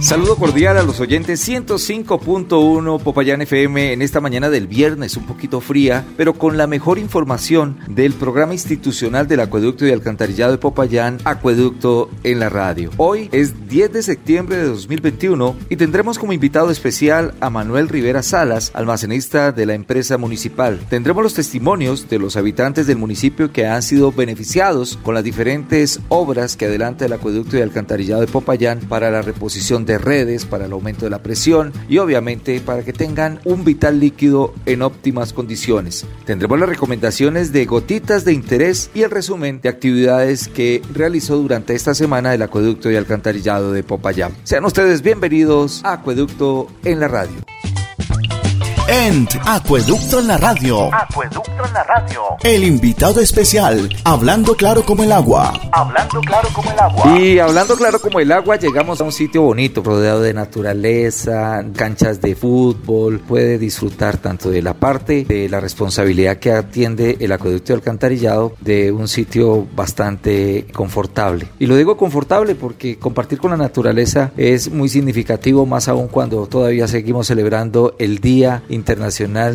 Saludo cordial a los oyentes 105.1 Popayán FM en esta mañana del viernes, un poquito fría, pero con la mejor información del programa institucional del Acueducto y Alcantarillado de Popayán, Acueducto en la radio. Hoy es 10 de septiembre de 2021 y tendremos como invitado especial a Manuel Rivera Salas, almacenista de la empresa municipal. Tendremos los testimonios de los habitantes del municipio que han sido beneficiados con las diferentes obras que adelanta el Acueducto y Alcantarillado de Popayán para la reposición de redes, para el aumento de la presión y obviamente para que tengan un vital líquido en óptimas condiciones. Tendremos las recomendaciones de gotitas de interés y el resumen de actividades que realizó durante esta semana el Acueducto y Alcantarillado de Popayán. Sean ustedes bienvenidos a Acueducto en la radio. ENT Acueducto en la Radio. Acueducto en la Radio. El invitado especial, hablando claro como el agua. Hablando claro como el agua. Y hablando claro como el agua, llegamos a un sitio bonito, rodeado de naturaleza, canchas de fútbol. Puede disfrutar tanto de la parte de la responsabilidad que atiende el acueducto y alcantarillado de un sitio bastante confortable. Y lo digo confortable porque compartir con la naturaleza es muy significativo, más aún cuando todavía seguimos celebrando el Día Internacional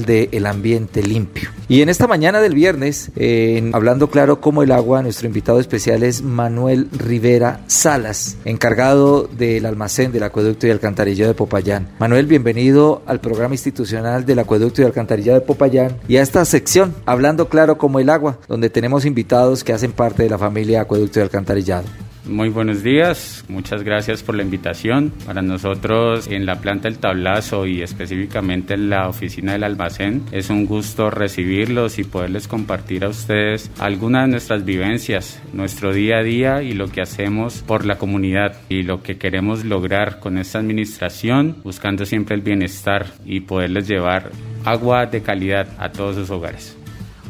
del Ambiente Limpio. Y en esta mañana del viernes, en hablando claro como el agua, nuestro invitado especial es Manuel Rivera Salas, encargado del almacén del acueducto y alcantarillado de Popayán. Manuel, bienvenido al programa institucional del acueducto y alcantarillado de Popayán y a esta sección, hablando claro como el agua, donde tenemos invitados que hacen parte de la familia acueducto y alcantarillado. Muy buenos días, muchas gracias por la invitación. Para nosotros en la planta del tablazo y específicamente en la oficina del almacén es un gusto recibirlos y poderles compartir a ustedes algunas de nuestras vivencias, nuestro día a día y lo que hacemos por la comunidad y lo que queremos lograr con esta administración, buscando siempre el bienestar y poderles llevar agua de calidad a todos sus hogares.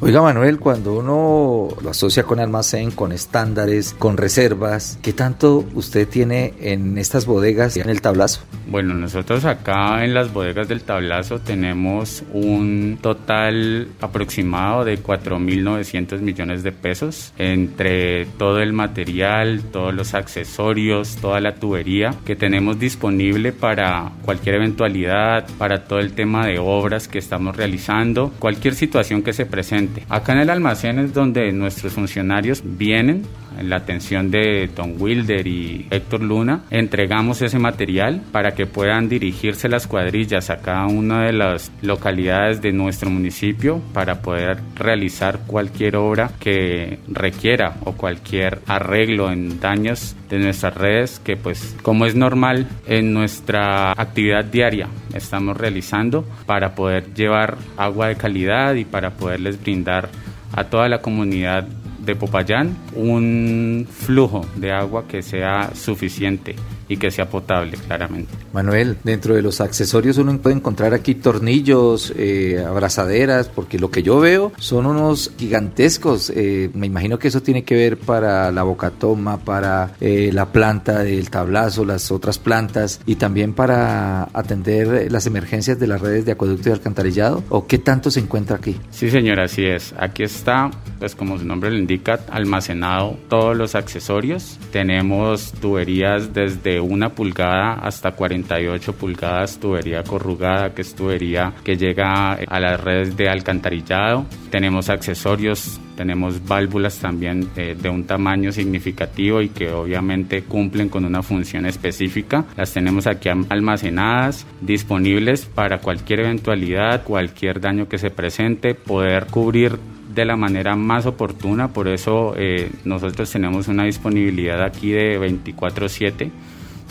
Oiga Manuel, cuando uno lo asocia con almacén, con estándares, con reservas, ¿qué tanto usted tiene en estas bodegas y en el tablazo? Bueno, nosotros acá en las bodegas del tablazo tenemos un total aproximado de 4.900 millones de pesos entre todo el material, todos los accesorios, toda la tubería que tenemos disponible para cualquier eventualidad, para todo el tema de obras que estamos realizando, cualquier situación que se presente. Acá en el almacén es donde nuestros funcionarios vienen la atención de Don Wilder y Héctor Luna, entregamos ese material para que puedan dirigirse las cuadrillas a cada una de las localidades de nuestro municipio para poder realizar cualquier obra que requiera o cualquier arreglo en daños de nuestras redes que pues como es normal en nuestra actividad diaria estamos realizando para poder llevar agua de calidad y para poderles brindar a toda la comunidad de Popayán un flujo de agua que sea suficiente y que sea potable, claramente. Manuel, dentro de los accesorios uno puede encontrar aquí tornillos, eh, abrazaderas, porque lo que yo veo son unos gigantescos. Eh, me imagino que eso tiene que ver para la bocatoma, para eh, la planta del tablazo, las otras plantas y también para atender las emergencias de las redes de acueducto y alcantarillado. ¿O qué tanto se encuentra aquí? Sí, señor, así es. Aquí está, pues como su nombre lo indica, almacenado todos los accesorios. Tenemos tuberías desde una pulgada hasta 48 pulgadas, tubería corrugada, que es tubería que llega a las redes de alcantarillado. Tenemos accesorios, tenemos válvulas también eh, de un tamaño significativo y que obviamente cumplen con una función específica. Las tenemos aquí almacenadas, disponibles para cualquier eventualidad, cualquier daño que se presente, poder cubrir de la manera más oportuna, por eso eh, nosotros tenemos una disponibilidad aquí de 24/7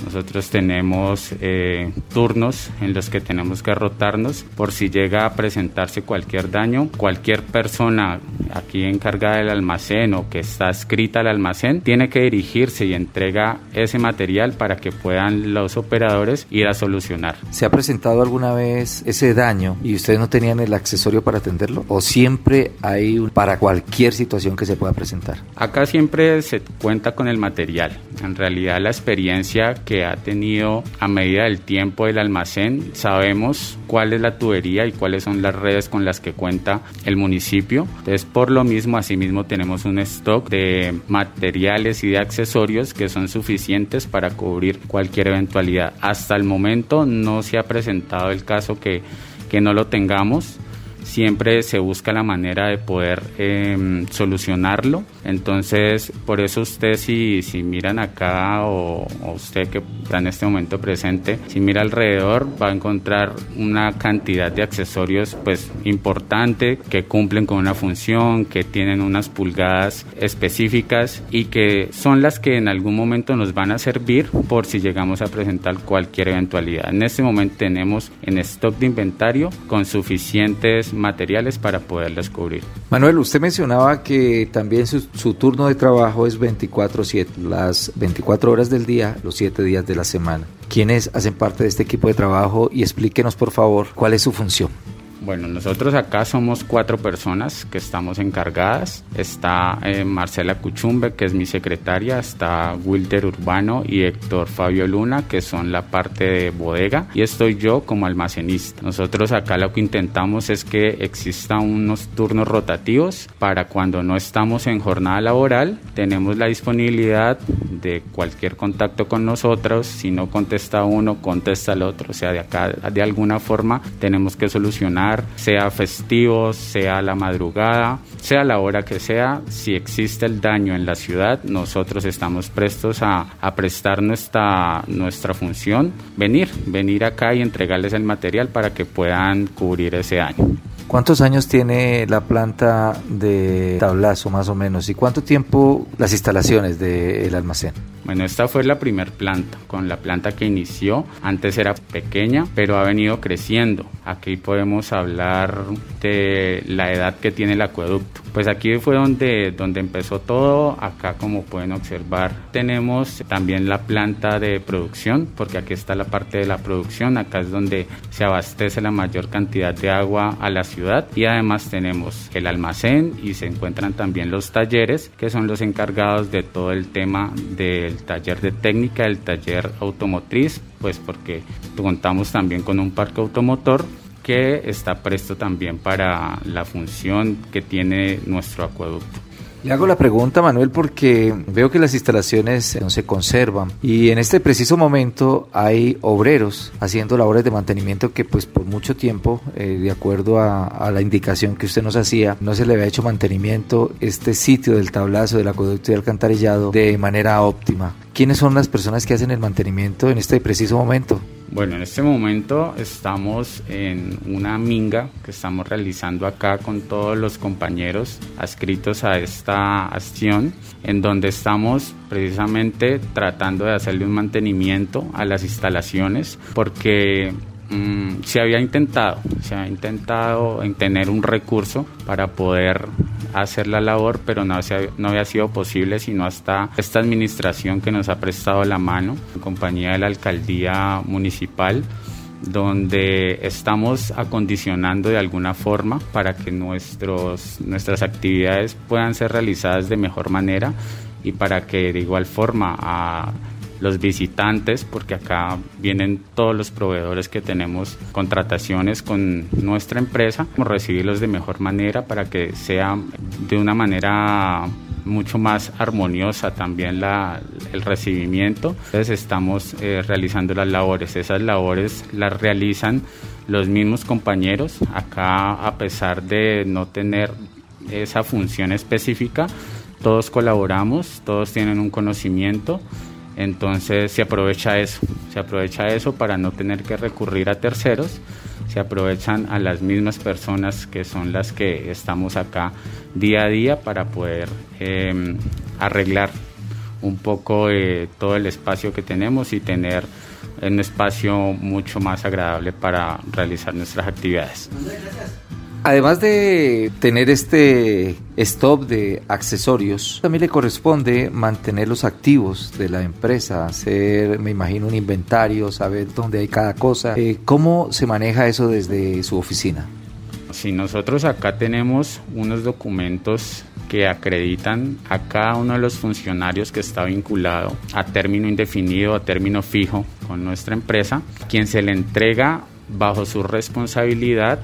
Nosotros tenemos eh, turnos en los que tenemos que rotarnos por si llega a presentarse cualquier daño. Cualquier persona aquí encargada del almacén o que está escrita al almacén tiene que dirigirse y entrega ese material para que puedan los operadores ir a solucionar. ¿Se ha presentado alguna vez ese daño y ustedes no tenían el accesorio para atenderlo? ¿O siempre hay un, para cualquier situación que se pueda presentar? Acá siempre se cuenta con el material. En realidad la experiencia que ha tenido a medida del tiempo el almacén, sabemos cuál es la tubería y cuáles son las redes con las que cuenta el municipio. Entonces, por lo mismo, asimismo tenemos un stock de materiales y de accesorios que son suficientes para cubrir cualquier eventualidad. Hasta el momento no se ha presentado el caso que, que no lo tengamos siempre se busca la manera de poder em, solucionarlo. Entonces, por eso usted si, si miran acá o, usted que está en este momento presente, si mira alrededor va a encontrar una cantidad de accesorios pues importante que cumplen con una función, que tienen unas pulgadas específicas y que son las que en algún momento nos van a servir por si llegamos a presentar cualquier eventualidad. En este momento tenemos en stock de inventario con suficientes materiales para poderlas cubrir. Manuel, usted mencionaba que también su, su turno de trabajo es 24/7, las 24 horas del día, los 7 días de la semana. ¿Quiénes hacen parte de este equipo de trabajo? Y explíquenos, por favor, cuál es su función. Bueno, nosotros acá somos cuatro personas que estamos encargadas. Está eh, Marcela Cuchumbe, que es mi secretaria, está Wilder Urbano y Héctor Fabio Luna, que son la parte de bodega, y estoy yo como almacenista. Nosotros acá lo que intentamos es que existan unos turnos rotativos para cuando no estamos en jornada laboral, tenemos la disponibilidad de cualquier contacto con nosotros. Si no contesta uno, contesta el otro. O sea, de acá de alguna forma tenemos que solucionar sea festivo, sea la madrugada, sea la hora que sea, si existe el daño en la ciudad, nosotros estamos prestos a, a prestar nuestra, nuestra función, venir, venir acá y entregarles el material para que puedan cubrir ese daño. ¿Cuántos años tiene la planta de tablazo más o menos? ¿Y cuánto tiempo las instalaciones del almacén? Bueno, esta fue la primer planta, con la planta que inició. Antes era pequeña, pero ha venido creciendo. Aquí podemos hablar de la edad que tiene el acueducto. Pues aquí fue donde, donde empezó todo. Acá, como pueden observar, tenemos también la planta de producción, porque aquí está la parte de la producción. Acá es donde se abastece la mayor cantidad de agua a la ciudad. Y además tenemos el almacén y se encuentran también los talleres, que son los encargados de todo el tema del taller de técnica, el taller automotriz, pues porque contamos también con un parque automotor que está presto también para la función que tiene nuestro acueducto. Le hago la pregunta, Manuel, porque veo que las instalaciones se conservan y en este preciso momento hay obreros haciendo labores de mantenimiento que pues por mucho tiempo, eh, de acuerdo a, a, la indicación que usted nos hacía, no se le había hecho mantenimiento este sitio del tablazo del acueducto y alcantarillado de manera óptima. ¿Quiénes son las personas que hacen el mantenimiento en este preciso momento? Bueno, en este momento estamos en una minga que estamos realizando acá con todos los compañeros adscritos a esta acción, en donde estamos precisamente tratando de hacerle un mantenimiento a las instalaciones, porque Mm, se había intentado, se había intentado en tener un recurso para poder hacer la labor, pero no, no había sido posible sino hasta esta administración que nos ha prestado la mano, en compañía de la alcaldía municipal donde estamos acondicionando de alguna forma para que nuestros, nuestras actividades puedan ser realizadas de mejor manera y para que de igual forma a los visitantes, porque acá vienen todos los proveedores que tenemos contrataciones con nuestra empresa, recibirlos de mejor manera para que sea de una manera mucho más armoniosa también la, el recibimiento. Entonces estamos eh, realizando las labores. Esas labores las realizan los mismos compañeros. Acá a pesar de no tener esa función específica, todos colaboramos, todos tienen un conocimiento entonces se aprovecha eso, se aprovecha eso para no tener que recurrir a terceros, se aprovechan a las mismas personas que son las que estamos acá día a día para poder em, arreglar un poco de todo el espacio que tenemos y tener un espacio mucho más agradable para realizar nuestras actividades. Además de tener este stop de accesorios, también le corresponde mantener los activos de la empresa, hacer, me imagino, un inventario, saber dónde hay cada cosa. Eh, ¿Cómo se maneja eso desde su oficina? Si nosotros acá tenemos unos documentos que acreditan a cada uno de los funcionarios que está vinculado a término indefinido, a término fijo con nuestra empresa, quien se le entrega bajo su responsabilidad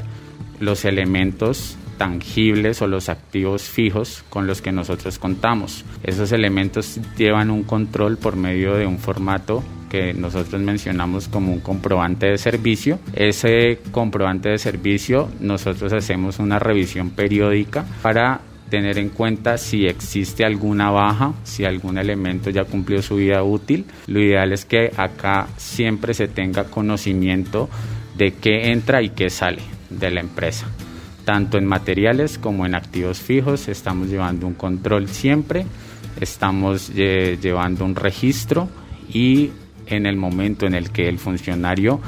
los elementos tangibles o los activos fijos con los que nosotros contamos. Esos elementos llevan un control por medio de un formato que nosotros mencionamos como un comprobante de servicio. Ese comprobante de servicio nosotros hacemos una revisión periódica para tener en cuenta si existe alguna baja, si algún elemento ya cumplió su vida útil. Lo ideal es que acá siempre se tenga conocimiento de qué entra y qué sale de la empresa. Tanto en materiales como en activos fijos estamos llevando un control siempre, estamos eh, llevando un registro y en el momento en el que el funcionario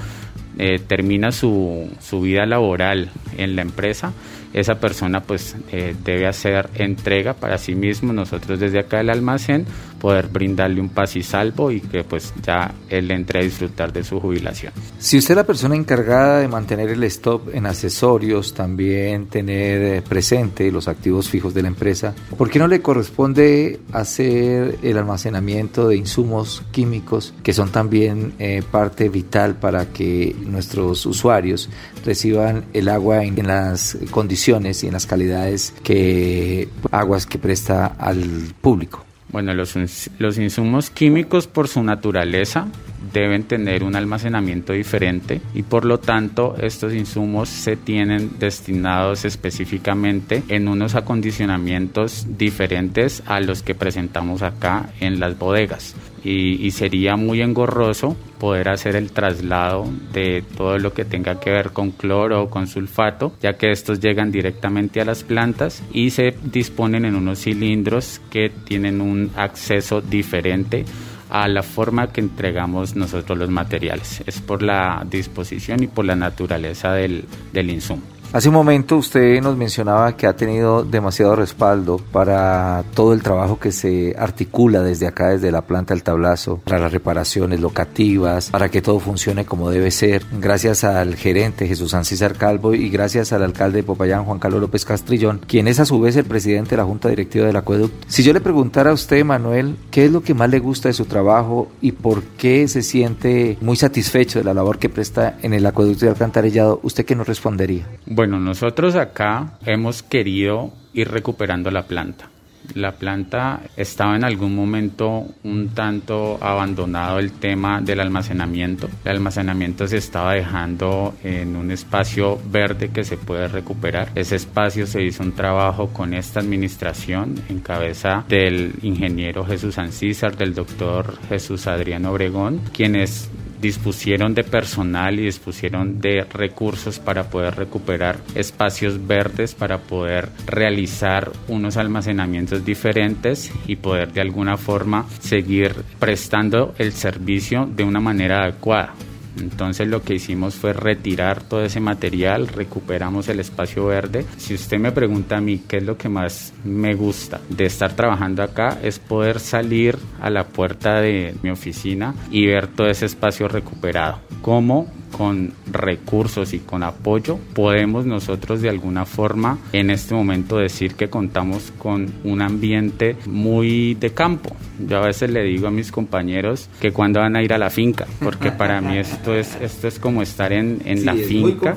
eh, termina su, su, vida laboral en la empresa, esa persona pues eh, debe hacer entrega para sí mismo, nosotros desde acá del almacén poder brindarle un paz y salvo y que pues ya él entre a disfrutar de su jubilación. Si usted es la persona encargada de mantener el stop en accesorios, también tener eh, presente los activos fijos de la empresa, ¿por qué no le corresponde hacer el almacenamiento de insumos químicos que son también eh, parte vital para que nuestros usuarios reciban el agua en, las condiciones y en las calidades que aguas que presta al público? Bueno, los, los insumos químicos por su naturaleza deben tener un almacenamiento diferente y por lo tanto estos insumos se tienen destinados específicamente en unos acondicionamientos diferentes a los que presentamos acá en las bodegas y, sería muy engorroso poder hacer el traslado de todo lo que tenga que ver con cloro o con sulfato, ya que estos llegan directamente a las plantas y se disponen en unos cilindros que tienen un acceso diferente a la forma que entregamos nosotros los materiales. Es por la disposición y por la naturaleza del, insumo. Hace un momento usted nos mencionaba que ha tenido demasiado respaldo para todo el trabajo que se articula desde acá, desde la planta del tablazo, para las reparaciones locativas, para que todo funcione como debe ser. Gracias al gerente Jesús Ancísar Calvo y gracias al alcalde de Popayán, Juan Carlos López Castrillón, quien es a su vez el presidente de la Junta Directiva del Acueducto. Si yo le preguntara a usted, Manuel, ¿qué es lo que más le gusta de su trabajo y por qué se siente muy satisfecho de la labor que presta en el Acueducto de Alcantarillado, ¿usted qué nos respondería? Bueno, nosotros acá hemos querido ir recuperando la planta. La planta estaba en algún momento un tanto abandonado el tema del almacenamiento. El almacenamiento se estaba dejando en un espacio verde que se puede recuperar. Ese espacio se hizo un trabajo con esta administración en cabeza del ingeniero Jesús Ancísar, del doctor Jesús Adriano Obregón, quienes dispusieron de personal y dispusieron de recursos para poder recuperar espacios verdes, para poder realizar unos almacenamientos diferentes y poder de alguna forma seguir prestando el servicio de una manera adecuada. Entonces lo que hicimos fue retirar todo ese material, recuperamos el espacio verde. Si usted me pregunta a mí qué es lo que más me gusta de estar trabajando acá, es poder salir a la puerta de mi oficina y ver todo ese espacio recuperado. Cómo con recursos y con apoyo podemos nosotros de alguna forma en este momento decir que contamos con un ambiente muy de campo. Yo a veces le digo a mis compañeros que cuando van a ir a la finca, porque para mí esto es, esto es como estar en, en la finca.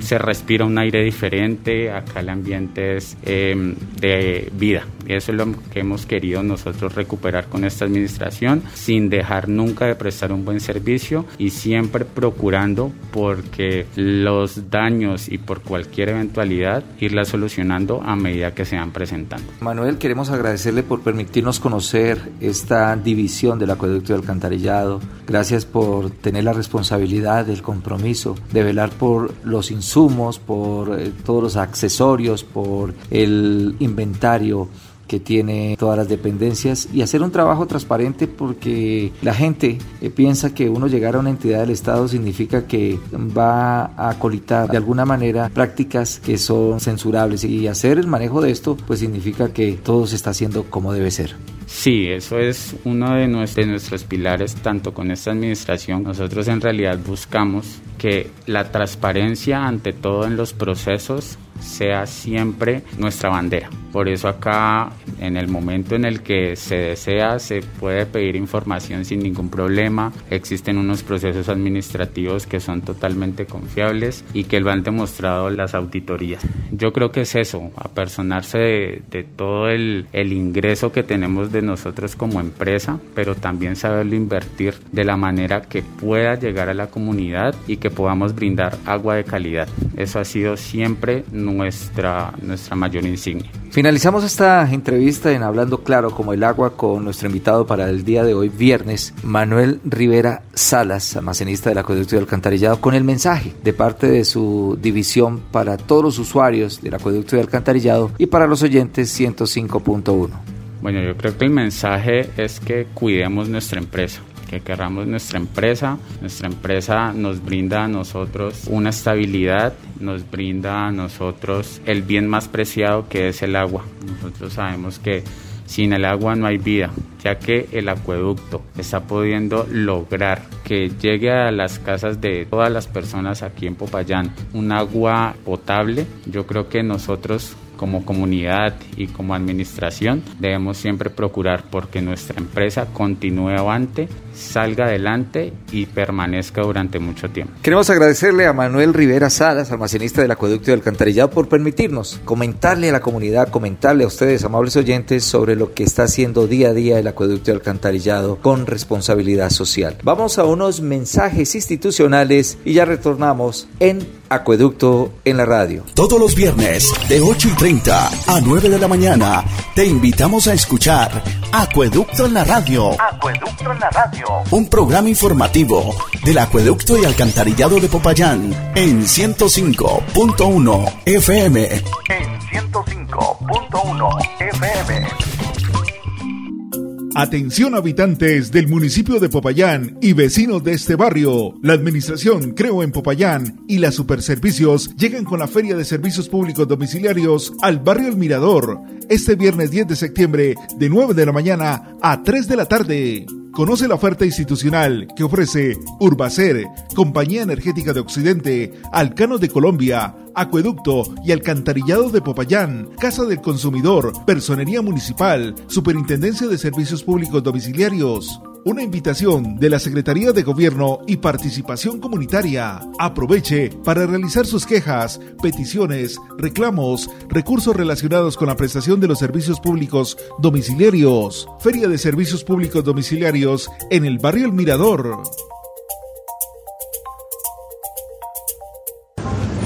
Se respira un aire diferente, acá el ambiente es em, de vida. Eso es lo que hemos querido nosotros recuperar con esta administración, sin dejar nunca de prestar un buen servicio y siempre procurando porque los daños y por cualquier eventualidad irla solucionando a medida que se van presentando. Manuel, queremos agradecerle por permitirnos conocer esta división del acueducto y alcantarillado. Gracias por tener la responsabilidad, el compromiso de velar por los insumos, por eh, todos los accesorios, por el inventario tiene todas las dependencias y hacer un trabajo transparente porque la gente eh, piensa que uno llegar a una entidad del Estado significa que va a colitar de alguna manera prácticas que son censurables y hacer el manejo de esto pues significa que todo se está haciendo como debe ser. Sí, eso es uno de nuestros, pilares, tanto con esta administración. Nosotros en realidad buscamos que la transparencia ante todo en los procesos sea siempre nuestra bandera. Por eso acá, en el momento en el que se desea, se puede pedir información sin ningún problema. Existen unos procesos administrativos que son totalmente confiables y que lo han demostrado las auditorías. Yo creo que es eso, apersonarse de, de todo el, ingreso que tenemos de nosotros como empresa, pero también saberlo invertir de la manera que pueda llegar a la comunidad y que podamos brindar agua de calidad. Eso ha sido siempre nuestra, nuestra mayor insignia. Finalizamos esta entrevista en Hablando Claro como el agua con nuestro invitado para el día de hoy, viernes, Manuel Rivera Salas, almacenista del acueducto y alcantarillado, con el mensaje de parte de su división para todos los usuarios del acueducto y alcantarillado y para los oyentes 105.1. Bueno, yo creo que el mensaje es que cuidemos nuestra empresa que querramos nuestra empresa. Nuestra empresa nos brinda a nosotros una estabilidad, nos brinda a nosotros el bien más preciado que es el agua. Nosotros sabemos que sin el agua no hay vida, ya que el acueducto está pudiendo lograr que llegue a las casas de todas las personas aquí en Popayán un agua potable. Yo creo que nosotros como comunidad y como administración debemos siempre procurar porque nuestra empresa continúe avante, salga adelante y permanezca durante mucho tiempo. Queremos agradecerle a Manuel Rivera Salas, almacenista del acueducto y alcantarillado, por permitirnos comentarle a la comunidad, comentarle a ustedes, amables oyentes, sobre lo que está haciendo día a día el acueducto y alcantarillado con responsabilidad social. Vamos a unos mensajes institucionales y ya retornamos en Acueducto en la radio. Todos los viernes de 8 y 30 a 9 de la mañana te invitamos a escuchar Acueducto en la radio. Acueducto en la radio. Un programa informativo del Acueducto y Alcantarillado de Popayán en 105.1 FM. En 105.1 FM. Atención habitantes del municipio de Popayán y vecinos de este barrio. La administración Creo en Popayán y las Superservicios llegan con la Feria de Servicios Públicos Domiciliarios al barrio El Mirador este viernes 10 de septiembre de 9 de la mañana a 3 de la tarde. Conoce la oferta institucional que ofrece Urbacer, Compañía Energética de Occidente, Alcano de Colombia, Acueducto y Alcantarillado de Popayán, Casa del Consumidor, Personería Municipal, Superintendencia de Servicios Públicos Domiciliarios. Una invitación de la Secretaría de Gobierno y Participación Comunitaria. Aproveche para realizar sus quejas, peticiones, reclamos, recursos relacionados con la prestación de los servicios públicos domiciliarios. Feria de Servicios Públicos Domiciliarios en el barrio El Mirador.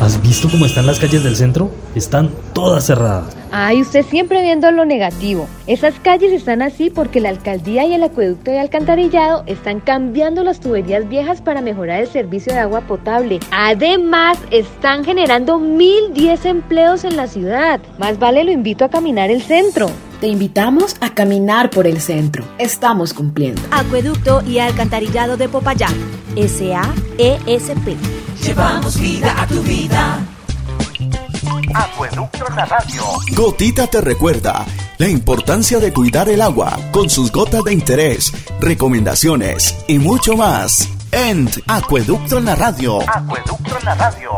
¿Has visto cómo están las calles del centro? Están todas cerradas. Ay, usted siempre viendo lo negativo. Esas calles están así porque la alcaldía y el acueducto de alcantarillado están cambiando las tuberías viejas para mejorar el servicio de agua potable. Además, están generando 1010 empleos en la ciudad. Más vale lo invito a caminar el centro. Te invitamos a caminar por el centro. Estamos cumpliendo. Acueducto y alcantarillado de Popayán. SAESP. Llevamos vida a tu vida. Acueducto en la radio. Gotita te recuerda la importancia de cuidar el agua con sus gotas de interés, recomendaciones y mucho más. En Acueducto en la radio. Acueducto en la radio.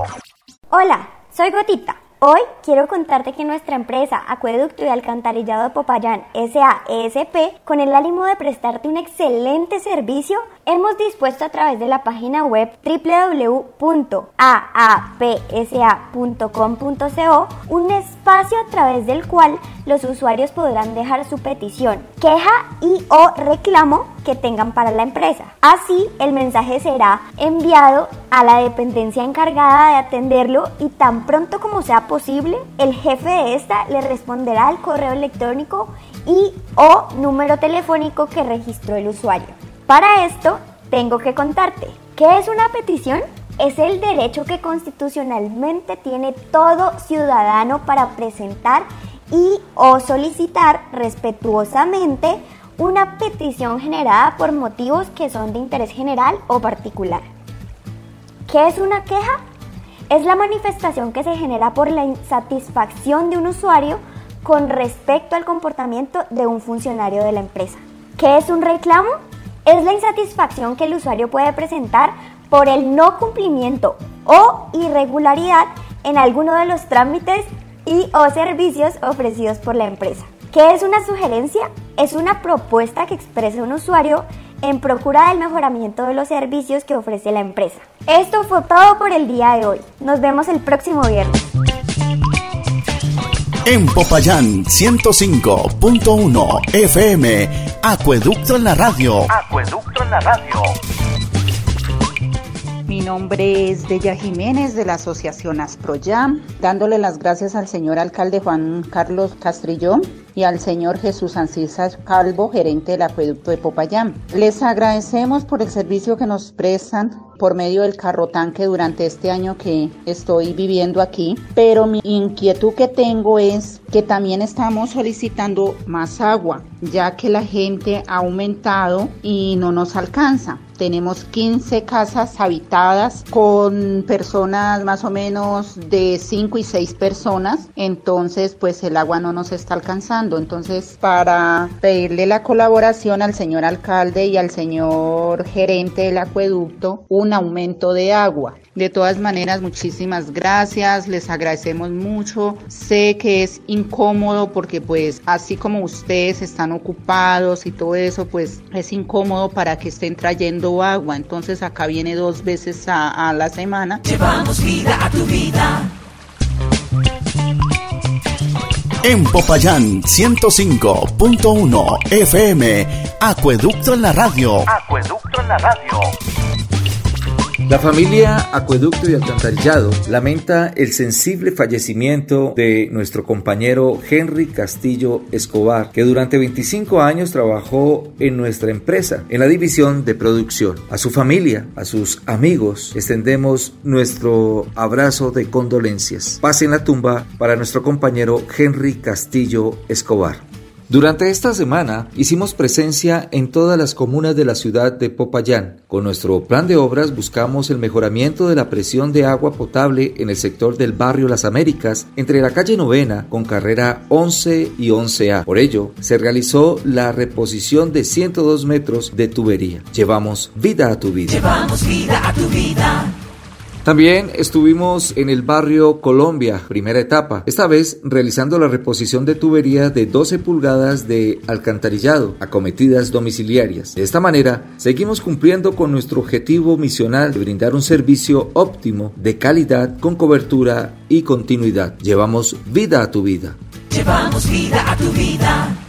Hola, soy Gotita. Hoy quiero contarte que nuestra empresa Acueducto y Alcantarillado de Popayán SAESP, con el ánimo de prestarte un excelente servicio, hemos dispuesto a través de la página web www.aapsa.com.co un espacio a través del cual los usuarios podrán dejar su petición, queja y o reclamo que tengan para la empresa. Así, el mensaje será enviado a la dependencia encargada de atenderlo y tan pronto como sea posible, el jefe de esta le responderá al correo electrónico y o número telefónico que registró el usuario. Para esto, tengo que contarte, ¿qué es una petición? Es el derecho que constitucionalmente tiene todo ciudadano para presentar y o solicitar respetuosamente una petición generada por motivos que son de interés general o particular. ¿Qué es una queja? Es la manifestación que se genera por la insatisfacción de un usuario con respecto al comportamiento de un funcionario de la empresa. ¿Qué es un reclamo? Es la insatisfacción que el usuario puede presentar por el no cumplimiento o irregularidad en alguno de los trámites y o servicios ofrecidos por la empresa. ¿Qué es una sugerencia? Es una propuesta que expresa un usuario en procura del mejoramiento de los servicios que ofrece la empresa. Esto fue todo por el día de hoy. Nos vemos el próximo viernes. En Popayán 105.1 FM, Acueducto en la radio. Acueducto en la radio. Mi nombre es Bella Jiménez de la Asociación Asproyam, dándole las gracias al señor alcalde Juan Carlos Castrillón y al señor Jesús Ancisa Calvo, gerente del acueducto de Popayán. Les agradecemos por el servicio que nos prestan por medio del carro tanque durante este año que estoy viviendo aquí, pero mi inquietud que tengo es que también estamos solicitando más agua, ya que la gente ha aumentado y no nos alcanza. Tenemos 15 casas habitadas con personas más o menos de 5 y 6 personas, entonces pues el agua no nos está alcanzando. Entonces para pedirle la colaboración al señor alcalde y al señor gerente del acueducto, un aumento de agua. De todas maneras, muchísimas gracias, les agradecemos mucho. Sé que es incómodo porque pues así como ustedes están ocupados y todo eso, pues es incómodo para que estén trayendo agua. Entonces acá viene dos veces a, a la semana. Llevamos vida a tu vida. En Popayán 105.1 FM, Acueducto en la radio. Acueducto en la radio. La familia Acueducto y Alcantarillado lamenta el sensible fallecimiento de nuestro compañero Henry Castillo Escobar, que durante 25 años trabajó en nuestra empresa, en la división de producción. A su familia, a sus amigos, extendemos nuestro abrazo de condolencias. Paz en la tumba para nuestro compañero Henry Castillo Escobar. Durante esta semana hicimos presencia en todas las comunas de la ciudad de Popayán. Con nuestro plan de obras buscamos el mejoramiento de la presión de agua potable en el sector del barrio Las Américas, entre la calle Novena con carrera 11 y 11A. Por ello, se realizó la reposición de 102 metros de tubería. Llevamos vida a tu vida. Llevamos vida a tu vida. También estuvimos en el barrio Colombia, primera etapa, esta vez realizando la reposición de tubería de 12 pulgadas de alcantarillado, acometidas domiciliarias. De esta manera, seguimos cumpliendo con nuestro objetivo misional de brindar un servicio óptimo, de calidad, con cobertura y continuidad. Llevamos vida a tu vida. Llevamos vida a tu vida.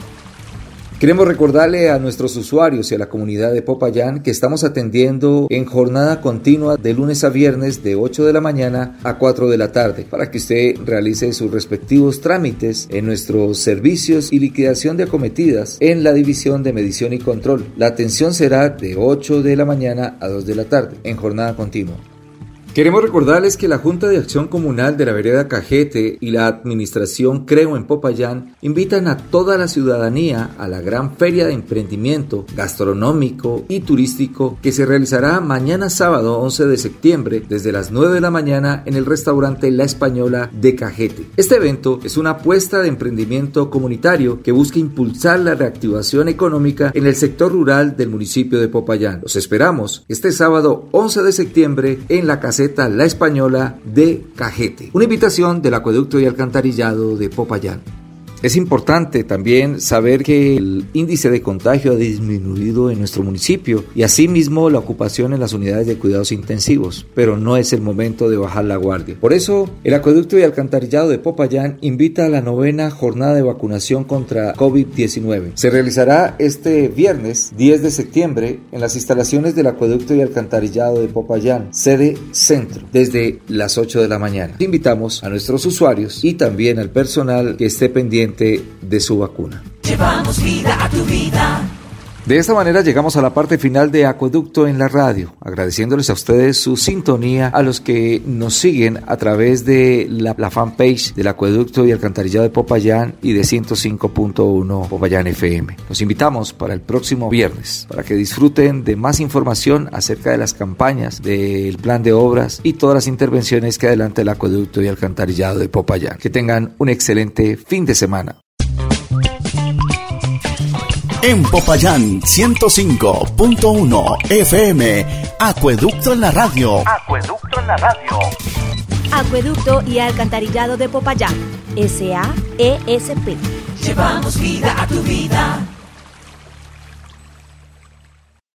Queremos recordarle a nuestros usuarios y a la comunidad de Popayán que estamos atendiendo en jornada continua de lunes a viernes de 8 de la mañana a 4 de la tarde para que usted realice sus respectivos trámites en nuestros servicios y liquidación de acometidas en la división de medición y control. La atención será de 8 de la mañana a 2 de la tarde en jornada continua. Queremos recordarles que la Junta de Acción Comunal de la Vereda Cajete y la Administración Creo en Popayán invitan a toda la ciudadanía a la gran feria de emprendimiento gastronómico y turístico que se realizará mañana sábado 11 de septiembre desde las 9 de la mañana en el restaurante La Española de Cajete. Este evento es una apuesta de emprendimiento comunitario que busca impulsar la reactivación económica en el sector rural del municipio de Popayán. Los esperamos este sábado 11 de septiembre en la casa la Española de Cajete. Una invitación del acueducto y alcantarillado de Popayán. Es importante también saber que el índice de contagio ha disminuido en nuestro municipio y asimismo la ocupación en las unidades de cuidados intensivos, pero no es el momento de bajar la guardia. Por eso, el acueducto y alcantarillado de Popayán invita a la novena jornada de vacunación contra COVID-19. Se realizará este viernes 10 de septiembre en las instalaciones del acueducto y alcantarillado de Popayán, sede centro, desde las 8 de la mañana. Invitamos a nuestros usuarios y también al personal que esté de su vacuna. De esta manera llegamos a la parte final de Acueducto en la radio, agradeciéndoles a ustedes su sintonía, a los que nos siguen a través de la, la fanpage del Acueducto y Alcantarillado de Popayán y de 105.1 Popayán FM. Los invitamos para el próximo viernes para que disfruten de más información acerca de las campañas, del plan de obras y todas las intervenciones que adelanta el Acueducto y Alcantarillado de Popayán. Que tengan un excelente fin de semana. En Popayán 105.1 FM, Acueducto en la radio. Acueducto en la radio. Acueducto y Alcantarillado de Popayán, SAESP. Llevamos vida a tu vida